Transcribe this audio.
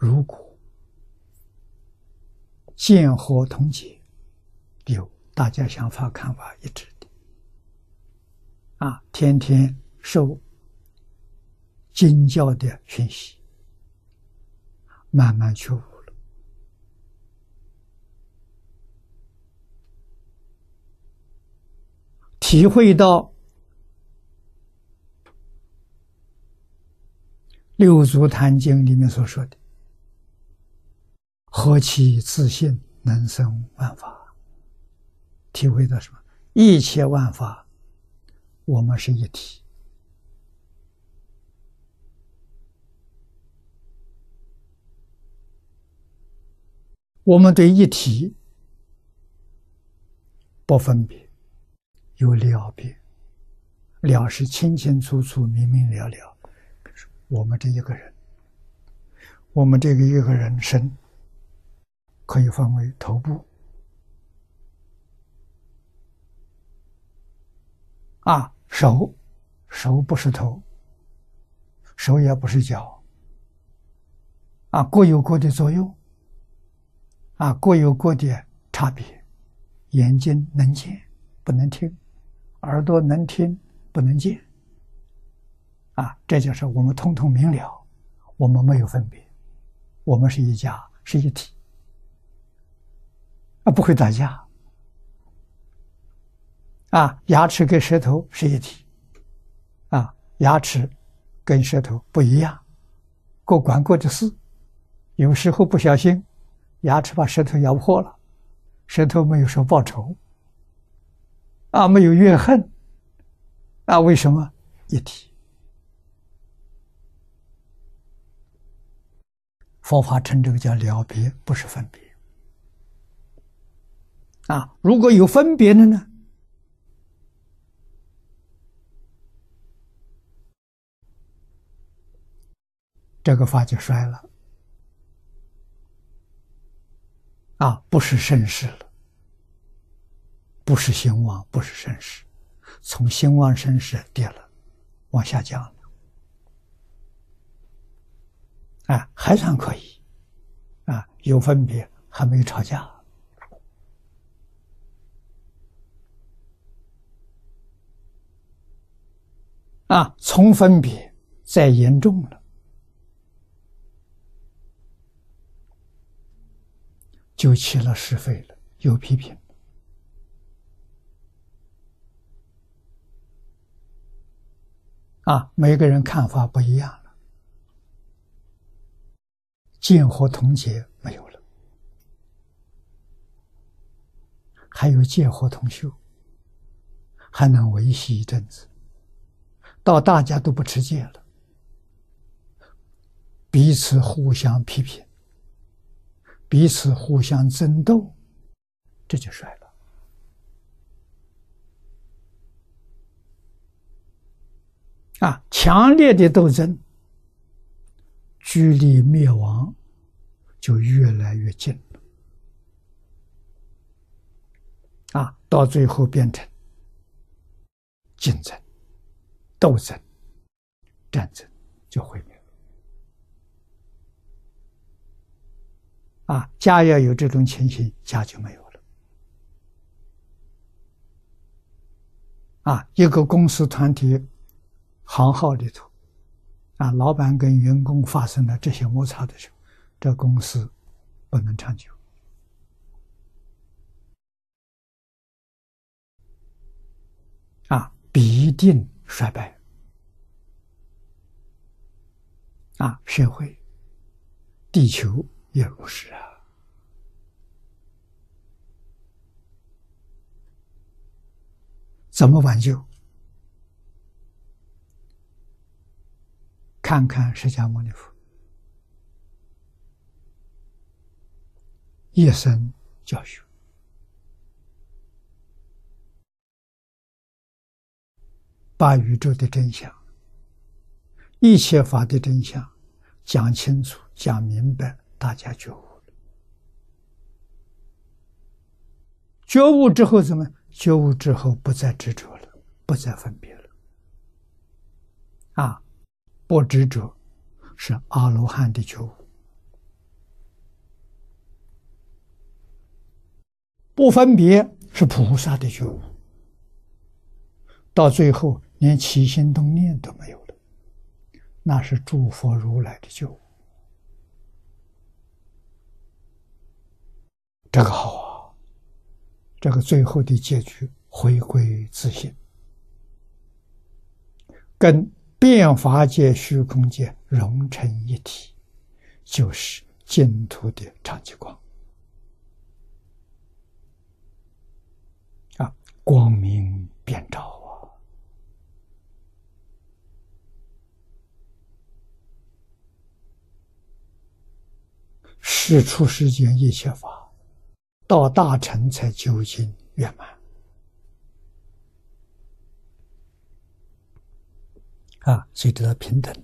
如果见和同解，有大家想法看法一致的，啊，天天受经教的讯息，慢慢觉悟，体会到。六祖坛经里面所说的“何其自信，能生万法”，体会到什么？一切万法，我们是一体。我们对一体不分别，有了别，了是清清楚楚、明明了了。我们这一个人，我们这个一个人生可以分为头部啊，手手不是头，手也不是脚啊，各有各的作用啊，各有各的差别。眼睛能见不能听，耳朵能听不能见。啊，这就是我们通通明了，我们没有分别，我们是一家，是一体，啊，不会打架。啊，牙齿跟舌头是一体，啊，牙齿跟舌头不一样，各管各的事，有时候不小心，牙齿把舌头咬破了，舌头没有说报仇，啊，没有怨恨，啊，为什么一体？佛法称这个叫了别，不是分别。啊，如果有分别的呢，这个法就衰了。啊，不是盛世了，不是兴旺，不是盛世，从兴旺盛世跌了，往下降了。啊，还算可以，啊，有分别，还没有吵架，啊，从分别再严重了，就起了是非了，有批评，啊，每个人看法不一样了。见和同解没有了，还有见和同修，还能维系一阵子。到大家都不持戒了，彼此互相批评，彼此互相争斗，这就衰了。啊，强烈的斗争。距离灭亡就越来越近了，啊，到最后变成竞争、斗争、战争，就毁灭了。啊，家要有这种情形，家就没有了。啊，一个公司团体行号里头。啊，老板跟员工发生了这些摩擦的时候，这公司不能长久，啊，必定衰败。啊，社会、地球也如是啊。怎么挽救？看看释迦牟尼佛一生教学，把宇宙的真相。一切法的真相，讲清楚，讲明白，大家觉悟了。觉悟之后怎么？觉悟之后不再执着了，不再分别了。啊，不执着是阿罗汉的觉悟。不分别是菩萨的觉悟。到最后。连起心动念都没有了，那是诸佛如来的救。这个好啊，这个最后的结局回归自信，跟变法界、虚空界融成一体，就是净土的长吉光啊，光明是出世间一切法。到大成才究竟圆满啊！所以得到平等。